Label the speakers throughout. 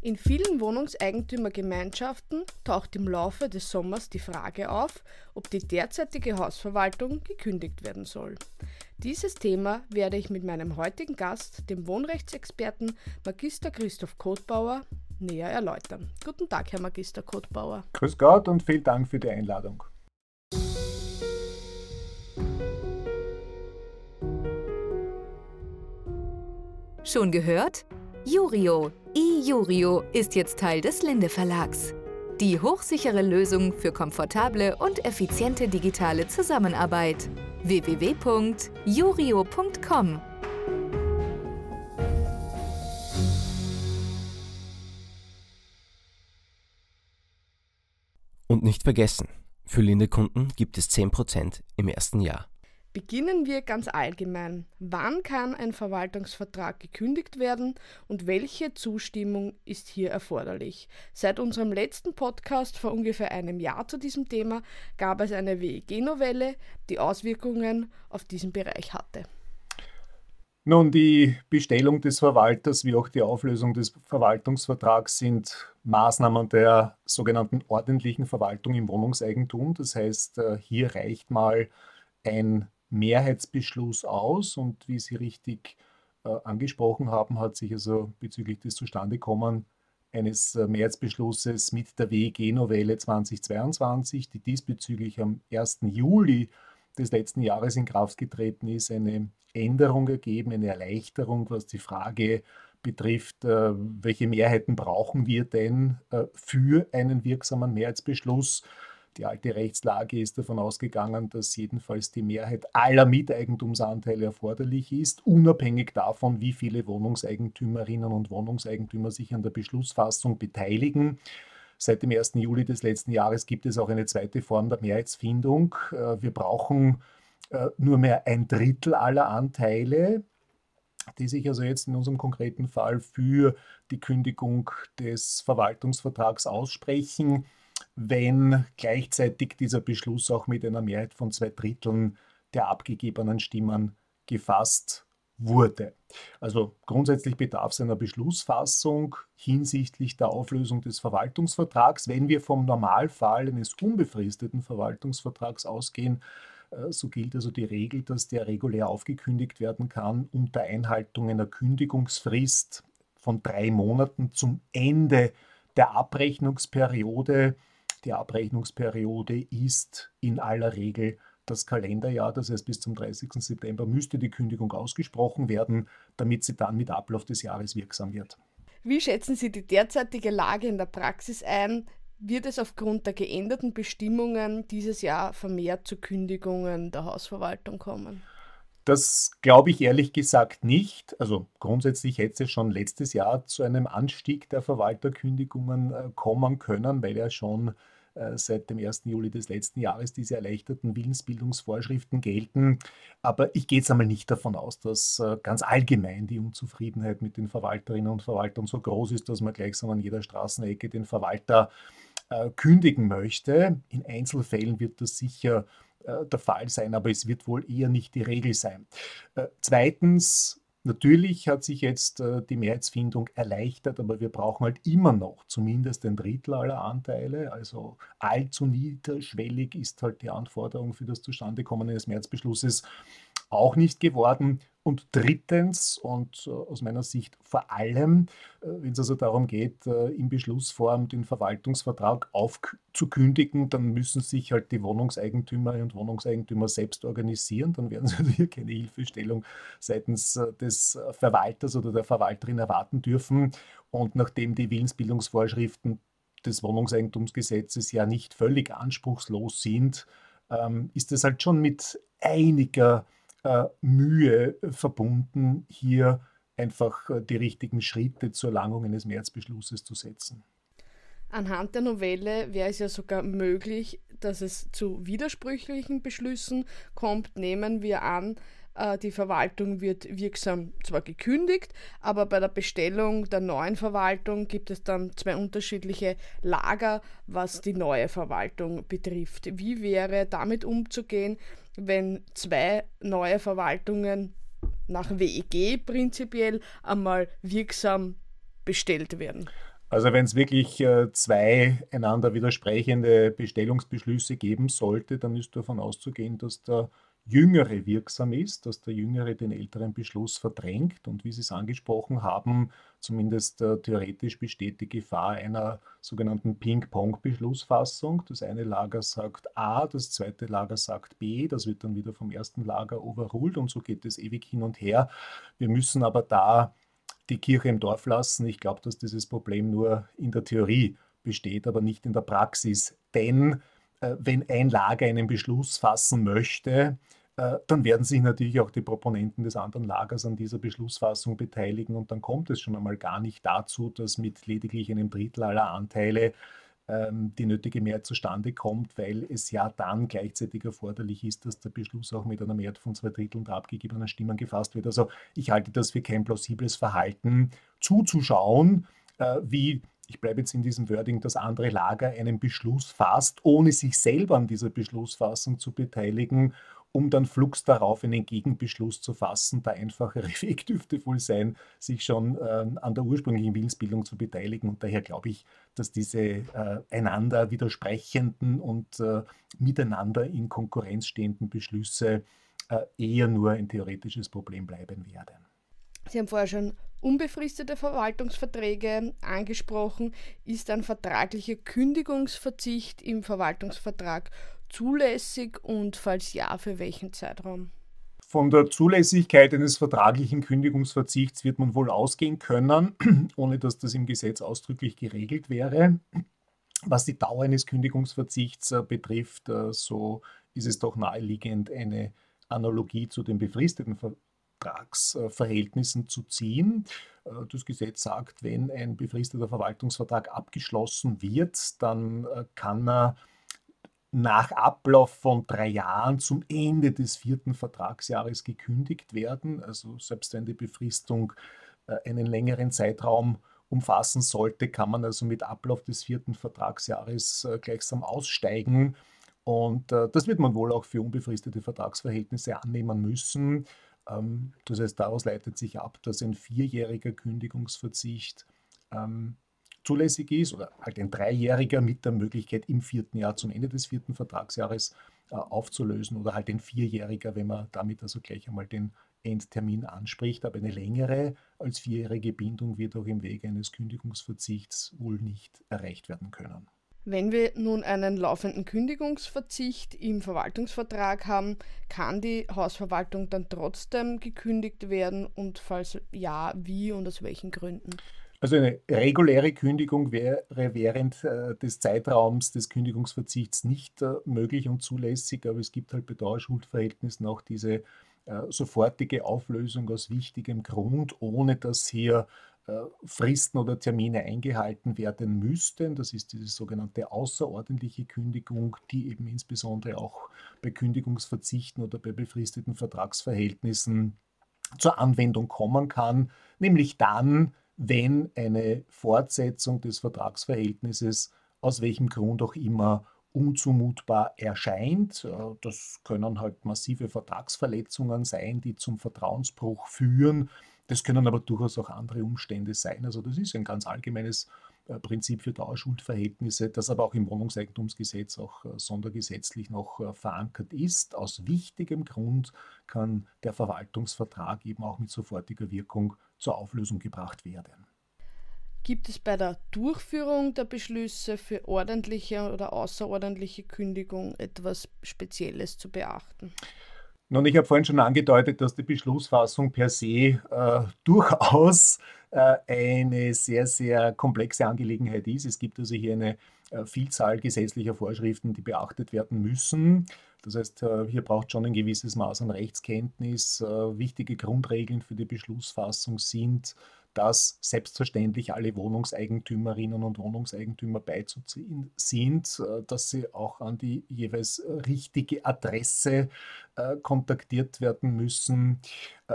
Speaker 1: In vielen Wohnungseigentümergemeinschaften taucht im Laufe des Sommers die Frage auf, ob die derzeitige Hausverwaltung gekündigt werden soll. Dieses Thema werde ich mit meinem heutigen Gast, dem Wohnrechtsexperten Magister Christoph Kotbauer, näher erläutern. Guten Tag, Herr Magister Kotbauer.
Speaker 2: Grüß Gott und vielen Dank für die Einladung.
Speaker 3: Schon gehört? Jurio, iJurio ist jetzt Teil des Linde Verlags. Die hochsichere Lösung für komfortable und effiziente digitale Zusammenarbeit. www.jurio.com
Speaker 4: Und nicht vergessen, für Linde-Kunden gibt es 10% im ersten Jahr.
Speaker 1: Beginnen wir ganz allgemein. Wann kann ein Verwaltungsvertrag gekündigt werden und welche Zustimmung ist hier erforderlich? Seit unserem letzten Podcast vor ungefähr einem Jahr zu diesem Thema gab es eine WEG-Novelle, die Auswirkungen auf diesen Bereich hatte.
Speaker 2: Nun, die Bestellung des Verwalters wie auch die Auflösung des Verwaltungsvertrags sind Maßnahmen der sogenannten ordentlichen Verwaltung im Wohnungseigentum. Das heißt, äh, hier reicht mal ein Mehrheitsbeschluss aus und wie Sie richtig äh, angesprochen haben, hat sich also bezüglich des Zustandekommen eines äh, Mehrheitsbeschlusses mit der WEG-Novelle 2022, die diesbezüglich am 1. Juli des letzten Jahres in Kraft getreten ist, eine Änderung ergeben, eine Erleichterung, was die Frage betrifft, äh, welche Mehrheiten brauchen wir denn für einen wirksamen Mehrheitsbeschluss. Die alte Rechtslage ist davon ausgegangen, dass jedenfalls die Mehrheit aller Miteigentumsanteile erforderlich ist, unabhängig davon, wie viele Wohnungseigentümerinnen und Wohnungseigentümer sich an der Beschlussfassung beteiligen. Seit dem 1. Juli des letzten Jahres gibt es auch eine zweite Form der Mehrheitsfindung. Äh, wir brauchen äh, nur mehr ein Drittel aller Anteile, die sich also jetzt in unserem konkreten Fall für die Kündigung des Verwaltungsvertrags aussprechen wenn gleichzeitig dieser Beschluss auch mit einer Mehrheit von zwei Dritteln der abgegebenen Stimmen gefasst wurde. Also grundsätzlich bedarf es einer Beschlussfassung hinsichtlich der Auflösung des Verwaltungsvertrags. Wenn wir vom Normalfall eines unbefristeten Verwaltungsvertrags ausgehen, äh, so gilt also die Regel, dass der regulär aufgekündigt werden kann unter Einhaltung einer Kündigungsfrist von drei Monaten zum Ende der Abrechnungsperiode die Abrechnungsperiode ist in aller Regel das Kalenderjahr, das heißt bis zum 30. September müsste die Kündigung ausgesprochen werden, damit sie dann mit Ablauf des Jahres wirksam wird.
Speaker 1: Wie schätzen Sie die derzeitige Lage in der Praxis ein? Wird es aufgrund der geänderten Bestimmungen dieses Jahr vermehrt zu Kündigungen der Hausverwaltung kommen?
Speaker 2: Das glaube ich ehrlich gesagt nicht. Also grundsätzlich hätte es schon letztes Jahr zu einem Anstieg der Verwalterkündigungen äh, kommen können, weil ja schon äh, seit dem 1. Juli des letzten Jahres diese erleichterten Willensbildungsvorschriften gelten. Aber ich gehe jetzt einmal nicht davon aus, dass äh, ganz allgemein die Unzufriedenheit mit den Verwalterinnen und Verwaltern so groß ist, dass man gleichsam an jeder Straßenecke den Verwalter kündigen möchte. In Einzelfällen wird das sicher äh, der Fall sein, aber es wird wohl eher nicht die Regel sein. Äh, zweitens, Natürlich hat sich jetzt äh, die Mehrheitsfindung erleichtert, aber wir brauchen halt immer noch zumindest ein Drittel aller Anteile. Also allzu niederschwellig ist halt die Anforderung für das Zustandekommen eines Mehrheitsbeschlusses auch nicht geworden. Und drittens und äh, aus meiner Sicht vor allem, äh, wenn es also darum geht, äh, in Beschlussform den Verwaltungsvertrag aufzukündigen, dann müssen sich halt die Wohnungseigentümerinnen und Wohnungseigentümer selbst organisieren. Dann werden sie also hier keine Hilfestellung seitens des Verwalters oder der Verwalterin erwarten dürfen. Und nachdem die Willensbildungsvorschriften des Wohnungseigentumsgesetzes ja nicht völlig anspruchslos sind, ähm, ist es halt schon mit einiger Mühe verbunden, hier einfach äh, die richtigen Schritte zur Erlangung eines Märzbeschlusses zu setzen.
Speaker 1: Anhand der Novelle wäre es ja sogar möglich, dass es zu widersprüchlichen Beschlüssen kommt. Nehmen wir an, äh, die Verwaltung wird wirksam zwar gekündigt, aber bei der Bestellung der neuen Verwaltung gibt es dann zwei unterschiedliche Lager, was die neue Verwaltung betrifft. Wie wäre damit umzugehen, wenn zwei neue Verwaltungen nach WEG prinzipiell einmal wirksam bestellt werden?
Speaker 2: Also wenn es wirklich äh, zwei einander widersprechende Bestellungsbeschlüsse geben sollte, dann ist davon auszugehen, dass der Jüngere wirksam ist, dass der Jüngere den älteren Beschluss verdrängt. Und wie Sie es angesprochen haben, zumindest äh, theoretisch besteht die Gefahr einer sogenannten Ping-Pong-Beschlussfassung. Das eine Lager sagt A, das zweite Lager sagt B, das wird dann wieder vom ersten Lager overruled und so geht es ewig hin und her. Wir müssen aber da die Kirche im Dorf lassen. Ich glaube, dass dieses Problem nur in der Theorie besteht, aber nicht in der Praxis. Denn äh, wenn ein Lager einen Beschluss fassen möchte, dann werden sich natürlich auch die Proponenten des anderen Lagers an dieser Beschlussfassung beteiligen und dann kommt es schon einmal gar nicht dazu, dass mit lediglich einem Drittel aller Anteile ähm, die nötige Mehrheit zustande kommt, weil es ja dann gleichzeitig erforderlich ist, dass der Beschluss auch mit einer Mehrheit von zwei Dritteln der abgegebenen Stimmen gefasst wird. Also ich halte das für kein plausibles Verhalten, zuzuschauen, äh, wie ich bleibe jetzt in diesem Wording, das andere Lager einen Beschluss fasst, ohne sich selber an dieser Beschlussfassung zu beteiligen um dann flugs darauf einen Gegenbeschluss zu fassen. Der einfachere Weg dürfte wohl sein, sich schon äh, an der ursprünglichen Willensbildung zu beteiligen. Und daher glaube ich, dass diese äh, einander widersprechenden und äh, miteinander in Konkurrenz stehenden Beschlüsse äh, eher nur ein theoretisches Problem bleiben werden.
Speaker 1: Sie haben vorher schon unbefristete Verwaltungsverträge angesprochen. Ist ein vertraglicher Kündigungsverzicht im Verwaltungsvertrag zulässig und falls ja, für welchen Zeitraum?
Speaker 2: Von der Zulässigkeit eines vertraglichen Kündigungsverzichts wird man wohl ausgehen können, ohne dass das im Gesetz ausdrücklich geregelt wäre. Was die Dauer eines Kündigungsverzichts äh, betrifft, äh, so ist es doch naheliegend, eine Analogie zu den befristeten Vertragsverhältnissen zu ziehen. Äh, das Gesetz sagt, wenn ein befristeter Verwaltungsvertrag abgeschlossen wird, dann kann er nach Ablauf von drei Jahren zum Ende des vierten Vertragsjahres gekündigt werden. Also selbst wenn die Befristung äh, einen längeren Zeitraum umfassen sollte, kann man also mit Ablauf des vierten Vertragsjahres äh, gleichsam aussteigen. Und äh, das wird man wohl auch für unbefristete Vertragsverhältnisse annehmen müssen. Ähm, das heißt, daraus leitet sich ab, dass ein vierjähriger Kündigungsverzicht ähm, zulässig ist oder halt ein Dreijähriger mit der Möglichkeit im vierten Jahr zum Ende des vierten Vertragsjahres äh, aufzulösen oder halt ein Vierjähriger, wenn man damit also gleich einmal den Endtermin anspricht. Aber eine längere als vierjährige Bindung wird auch im Wege eines Kündigungsverzichts wohl nicht erreicht werden können.
Speaker 1: Wenn wir nun einen laufenden Kündigungsverzicht im Verwaltungsvertrag haben, kann die Hausverwaltung dann trotzdem gekündigt werden und falls ja, wie und aus welchen Gründen?
Speaker 2: Also eine reguläre Kündigung wäre während äh, des Zeitraums des Kündigungsverzichts nicht äh, möglich und zulässig, aber es gibt halt bei Dauerschuldverhältnissen auch diese äh, sofortige Auflösung aus wichtigem Grund, ohne dass hier Fristen oder Termine eingehalten werden müssten. Das ist diese sogenannte außerordentliche Kündigung, die eben insbesondere auch bei Kündigungsverzichten oder bei befristeten Vertragsverhältnissen zur Anwendung kommen kann, nämlich dann, wenn eine Fortsetzung des Vertragsverhältnisses aus welchem Grund auch immer unzumutbar erscheint. Äh, das können halt massive Vertragsverletzungen sein, die zum Vertrauensbruch führen. Das können aber durchaus auch andere Umstände sein. Also das ist ein ganz allgemeines äh, Prinzip für Dauerschuldverhältnisse, das aber auch im Wohnungseigentumsgesetz auch äh, sondergesetzlich noch verankert ist. Aus wichtigem Grund kann der Verwaltungsvertrag eben auch mit sofortiger Wirkung zur Auflösung gebracht werden.
Speaker 1: Gibt es bei der Durchführung der Beschlüsse für ordentliche oder außerordentliche Kündigung etwas Spezielles zu beachten?
Speaker 2: Nun, ich habe vorhin schon angedeutet, dass die Beschlussfassung per se äh, durchaus äh, eine sehr, sehr komplexe Angelegenheit ist. Es gibt also hier eine Vielzahl gesetzlicher Vorschriften, die beachtet werden müssen. Das heißt, äh, hier braucht schon ein gewisses Maß an Rechtskenntnis. Äh, wichtige Grundregeln für die Beschlussfassung sind, dass selbstverständlich alle Wohnungseigentümerinnen und Wohnungseigentümer beizuziehen sind, äh, dass sie auch an die jeweils richtige Adresse kontaktiert werden müssen,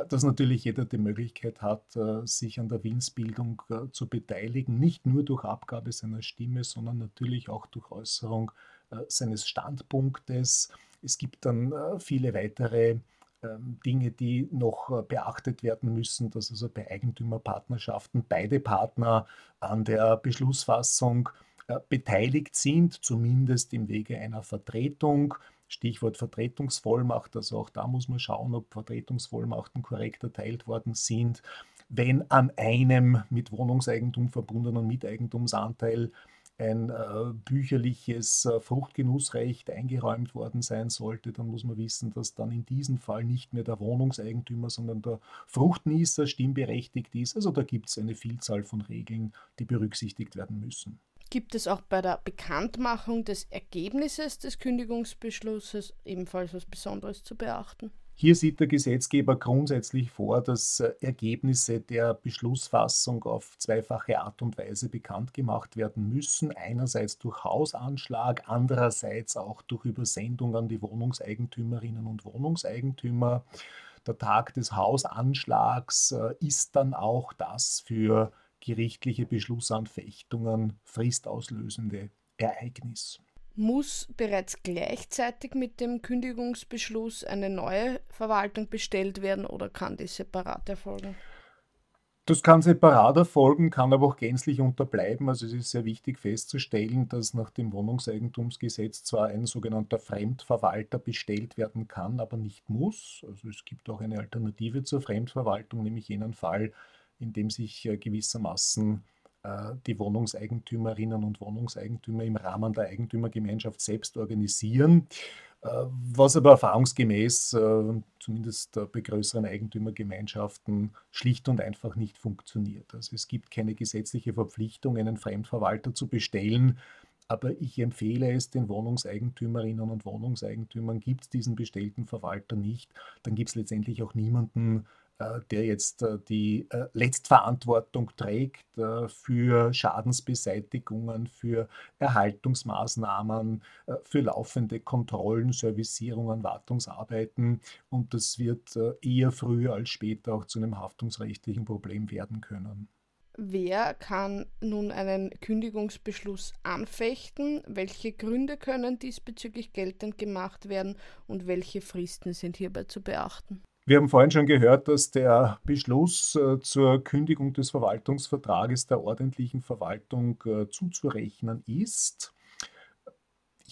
Speaker 2: dass natürlich jeder die Möglichkeit hat, sich an der Willensbildung zu beteiligen, nicht nur durch Abgabe seiner Stimme, sondern natürlich auch durch Äußerung seines Standpunktes. Es gibt dann äh, viele weitere Dinge, die noch äh, beachtet werden müssen, dass also bei Eigentümerpartnerschaften beide Partner an der Beschlussfassung äh, beteiligt sind, zumindest im Wege einer Vertretung. Stichwort Vertretungsvollmacht, also auch da muss man schauen, ob Vertretungsvollmachten korrekt erteilt worden sind. Wenn an einem mit Wohnungseigentum verbundenen Miteigentumsanteil ein äh, bücherliches äh, Fruchtgenussrecht eingeräumt worden sein sollte, dann muss man wissen, dass dann in diesem Fall nicht mehr der Wohnungseigentümer, sondern der Fruchtnießer stimmberechtigt ist. Also da gibt es eine Vielzahl von Regeln, die berücksichtigt werden müssen.
Speaker 1: Gibt es auch bei der Bekanntmachung des Ergebnisses des Kündigungsbeschlusses ebenfalls was Besonderes zu beachten?
Speaker 2: Hier sieht der Gesetzgeber grundsätzlich vor, dass äh, Ergebnisse der Beschlussfassung auf zweifache Art und Weise bekannt gemacht werden müssen. Einerseits durch Hausanschlag, andererseits auch durch Übersendung an die Wohnungseigentümerinnen und Wohnungseigentümer. Der Tag des Hausanschlags äh, ist dann auch das für gerichtliche Beschlussanfechtungen fristauslösende Ereignis.
Speaker 1: Muss bereits gleichzeitig mit dem Kündigungsbeschluss eine neue Verwaltung bestellt werden oder kann die separat erfolgen?
Speaker 2: Das kann separat erfolgen, kann aber auch gänzlich unterbleiben. Also es ist sehr wichtig festzustellen, dass nach dem Wohnungseigentumsgesetz zwar ein sogenannter Fremdverwalter bestellt werden kann, aber nicht muss. Also es gibt auch eine Alternative zur Fremdverwaltung, nämlich jenen Fall, in dem sich äh, gewissermaßen die Wohnungseigentümerinnen und Wohnungseigentümer im Rahmen der Eigentümergemeinschaft selbst organisieren, äh, was aber erfahrungsgemäß äh, zumindest bei größeren Eigentümergemeinschaften schlicht und einfach nicht funktioniert. Also es gibt keine gesetzliche Verpflichtung, einen Fremdverwalter zu bestellen, aber ich empfehle es den Wohnungseigentümerinnen und Wohnungseigentümern, gibt es diesen bestellten Verwalter nicht, dann gibt es letztendlich auch niemanden, äh, der jetzt äh, die äh, Letztverantwortung trägt für Schadensbeseitigungen, für Erhaltungsmaßnahmen, für laufende Kontrollen, Servicierungen, Wartungsarbeiten. Und das wird eher früher als später auch zu einem haftungsrechtlichen Problem werden können.
Speaker 1: Wer kann nun einen Kündigungsbeschluss anfechten? Welche Gründe können diesbezüglich geltend gemacht werden und welche Fristen sind hierbei zu beachten?
Speaker 2: Wir haben vorhin schon gehört, dass der Beschluss äh, zur Kündigung des Verwaltungsvertrages der ordentlichen Verwaltung äh, zuzurechnen ist.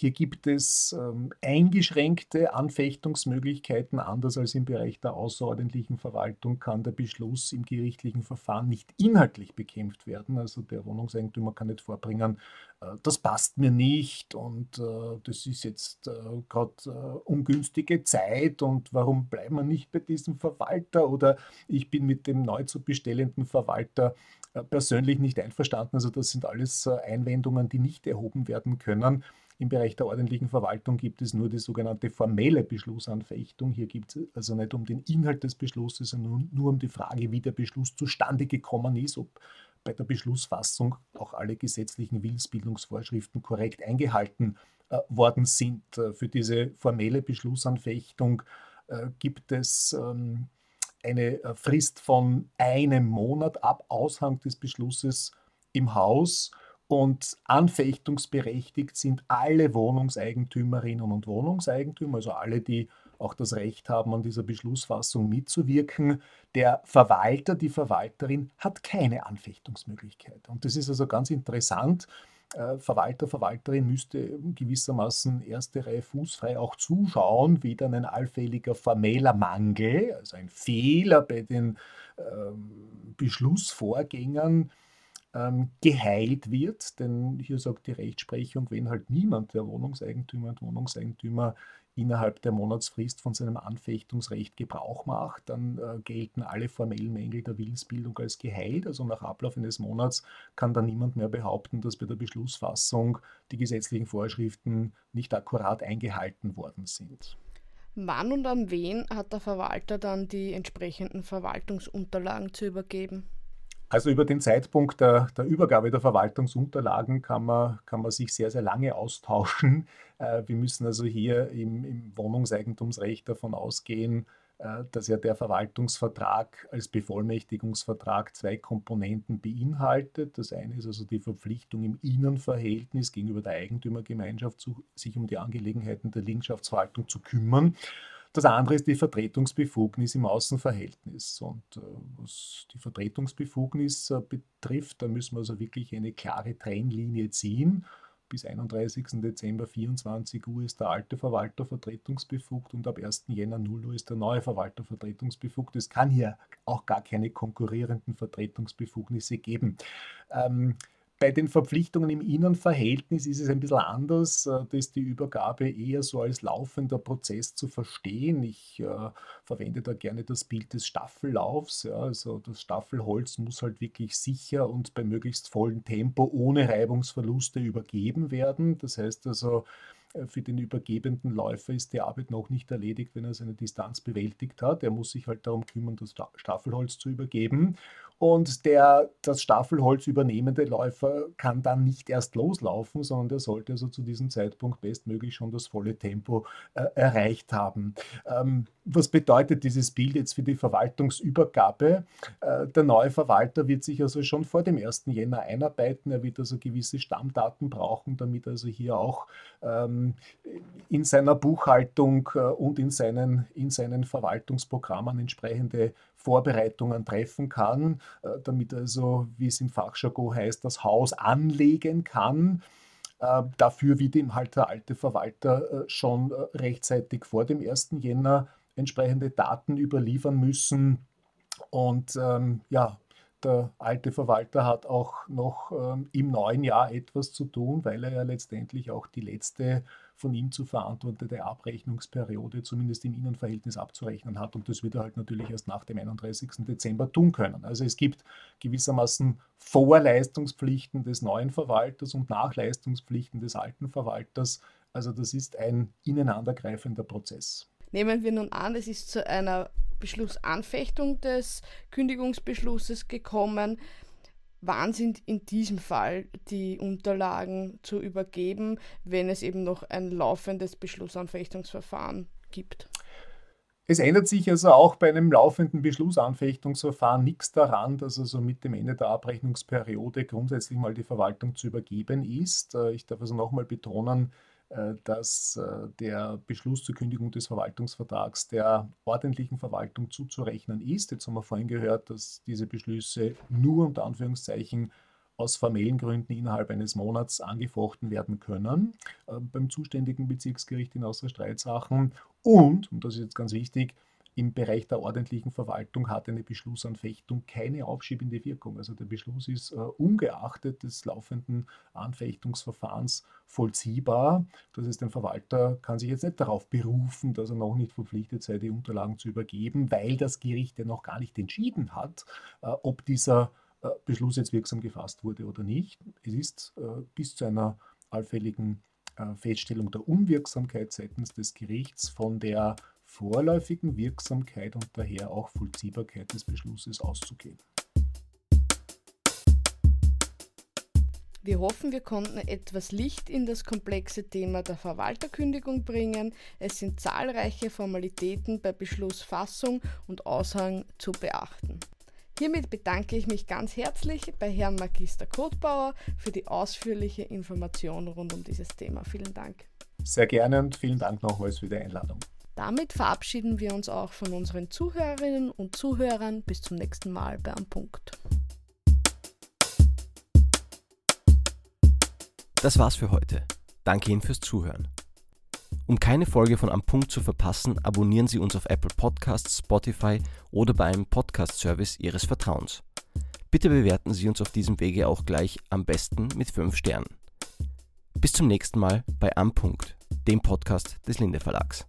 Speaker 2: Hier gibt es ähm, eingeschränkte Anfechtungsmöglichkeiten. Anders als im Bereich der außerordentlichen Verwaltung kann der Beschluss im gerichtlichen Verfahren nicht inhaltlich bekämpft werden. Also der Wohnungseigentümer kann nicht vorbringen, äh, das passt mir nicht und äh, das ist jetzt äh, gerade äh, ungünstige Zeit und warum bleiben wir nicht bei diesem Verwalter oder ich bin mit dem neu zu bestellenden Verwalter äh, persönlich nicht einverstanden. Also das sind alles äh, Einwendungen, die nicht erhoben werden können. Im Bereich der ordentlichen Verwaltung gibt es nur die sogenannte formelle Beschlussanfechtung. Hier geht es also nicht um den Inhalt des Beschlusses, sondern nur um die Frage, wie der Beschluss zustande gekommen ist, ob bei der Beschlussfassung auch alle gesetzlichen Willensbildungsvorschriften korrekt eingehalten äh, worden sind. Äh, für diese formelle Beschlussanfechtung äh, gibt es ähm, eine äh, Frist von einem Monat ab Aushang des Beschlusses im Haus und anfechtungsberechtigt sind alle Wohnungseigentümerinnen und Wohnungseigentümer, also alle, die auch das Recht haben, an dieser Beschlussfassung mitzuwirken. Der Verwalter, die Verwalterin hat keine Anfechtungsmöglichkeit. Und das ist also ganz interessant. Äh, Verwalter, Verwalterin müsste gewissermaßen erste Reihe fußfrei auch zuschauen, wie dann ein allfälliger formeller Mangel, also ein Fehler bei den ähm, Beschlussvorgängern, ähm, geheilt wird, denn hier sagt die Rechtsprechung, wenn halt niemand der Wohnungseigentümer und Wohnungseigentümer innerhalb der Monatsfrist von seinem Anfechtungsrecht Gebrauch macht, dann äh, gelten alle formellen Mängel der Willensbildung als geheilt. Also nach Ablauf eines Monats kann dann niemand mehr behaupten, dass bei der Beschlussfassung die gesetzlichen Vorschriften nicht akkurat eingehalten worden sind.
Speaker 1: Wann und an wen hat der Verwalter dann die entsprechenden Verwaltungsunterlagen zu übergeben?
Speaker 2: Also über den Zeitpunkt der, der, Übergabe der Verwaltungsunterlagen kann man, kann man sich sehr, sehr lange austauschen. Äh, wir müssen also hier im, im Wohnungseigentumsrecht davon ausgehen, äh, dass ja der Verwaltungsvertrag als Bevollmächtigungsvertrag zwei Komponenten beinhaltet. Das eine ist also die Verpflichtung im Innenverhältnis gegenüber der Eigentümergemeinschaft, sich um die Angelegenheiten der Liegenschaftsverwaltung zu kümmern. Das andere ist die Vertretungsbefugnis im Außenverhältnis. Und äh, was die Vertretungsbefugnis äh, betrifft, da müssen wir also wirklich eine klare Trennlinie ziehen. Bis 31. Dezember 24 Uhr ist der alte Verwalter vertretungsbefugt und ab 1. Jänner 0 Uhr ist der neue Verwalter vertretungsbefugt. Es kann hier auch gar keine konkurrierenden Vertretungsbefugnisse geben. Ähm, bei den Verpflichtungen im Innenverhältnis ist es ein bisschen anders. Äh, da ist die Übergabe eher so als laufender Prozess zu verstehen. Ich äh, verwende da gerne das Bild des Staffellaufs. Also das Staffelholz muss halt wirklich sicher und bei möglichst vollem Tempo ohne Reibungsverluste übergeben werden. Das heißt also, für den übergebenden Läufer ist die Arbeit noch nicht erledigt, wenn er seine Distanz bewältigt hat. Er muss sich halt darum kümmern, das Staffelholz zu übergeben. Und der das Staffelholz übernehmende Läufer kann dann nicht erst loslaufen, sondern der sollte also zu diesem Zeitpunkt bestmöglich schon das volle Tempo äh, erreicht haben. Ähm, was bedeutet dieses Bild jetzt für die Verwaltungsübergabe? Äh, der neue Verwalter wird sich also schon vor dem 1. Jänner einarbeiten. Er wird also gewisse Stammdaten brauchen, damit also hier auch ähm, in seiner Buchhaltung äh, und in seinen, in seinen Verwaltungsprogrammen entsprechende Vorbereitungen treffen kann, äh, damit also, wie es im Fachjargon heißt, das Haus anlegen kann. Äh, dafür wird ihm halt der alte Verwalter schon rechtzeitig vor dem 1. Jänner entsprechende Daten überliefern müssen. Und ähm, ja, der alte Verwalter hat auch noch ähm, im neuen Jahr etwas zu tun, weil er ja letztendlich auch die letzte von ihm zu verantwortete Abrechnungsperiode zumindest im Innenverhältnis abzurechnen hat. Und das wird er halt natürlich erst nach dem 31. Dezember tun können. Also es gibt gewissermaßen Vorleistungspflichten des neuen Verwalters und Nachleistungspflichten des alten Verwalters. Also das ist ein ineinandergreifender Prozess.
Speaker 1: Nehmen wir nun an, es ist zu einer Beschlussanfechtung des Kündigungsbeschlusses gekommen wann sind in diesem Fall die Unterlagen zu übergeben, wenn es eben noch ein laufendes Beschlussanfechtungsverfahren gibt?
Speaker 2: Es ändert sich also auch bei einem laufenden Beschlussanfechtungsverfahren nichts daran, dass also mit dem Ende der Abrechnungsperiode grundsätzlich mal die Verwaltung zu übergeben ist. Äh, ich darf also nochmal betonen, dass äh, der Beschluss zur Kündigung des Verwaltungsvertrags der ordentlichen Verwaltung zuzurechnen ist. Jetzt haben wir vorhin gehört, dass diese Beschlüsse nur unter Anführungszeichen aus formellen Gründen innerhalb eines Monats angefochten werden können äh, beim zuständigen Bezirksgericht in außer Streitsachen. Und, und das ist jetzt ganz wichtig, im Bereich der ordentlichen Verwaltung hat eine Beschlussanfechtung keine aufschiebende Wirkung. Also der Beschluss ist äh, ungeachtet des laufenden Anfechtungsverfahrens vollziehbar. Das heißt, ein Verwalter kann sich jetzt nicht darauf berufen, dass er noch nicht verpflichtet sei, die Unterlagen zu übergeben, weil das Gericht ja noch gar nicht entschieden hat, äh, ob dieser äh, Beschluss jetzt wirksam gefasst wurde oder nicht. Es ist äh, bis zu einer allfälligen äh, Feststellung der Unwirksamkeit seitens des Gerichts von der vorläufigen Wirksamkeit und daher auch Vollziehbarkeit des Beschlusses auszugehen.
Speaker 1: Wir hoffen, wir konnten etwas Licht in das komplexe Thema der Verwalterkündigung bringen. Es sind zahlreiche Formalitäten bei Beschlussfassung und Aushang zu beachten. Hiermit bedanke ich mich ganz herzlich bei Herrn Magister Kotbauer für die ausführliche Information rund um dieses Thema. Vielen Dank.
Speaker 2: Sehr gerne und vielen Dank nochmals für die Einladung.
Speaker 1: Damit verabschieden wir uns auch von unseren Zuhörerinnen und Zuhörern. Bis zum nächsten Mal bei Am Punkt.
Speaker 4: Das war's für heute. Danke Ihnen fürs Zuhören. Um keine Folge von Am Punkt zu verpassen, abonnieren Sie uns auf Apple Podcasts, Spotify oder bei einem Podcast-Service Ihres Vertrauens. Bitte bewerten Sie uns auf diesem Wege auch gleich am besten mit 5 Sternen. Bis zum nächsten Mal bei Am Punkt, dem Podcast des Linde Verlags.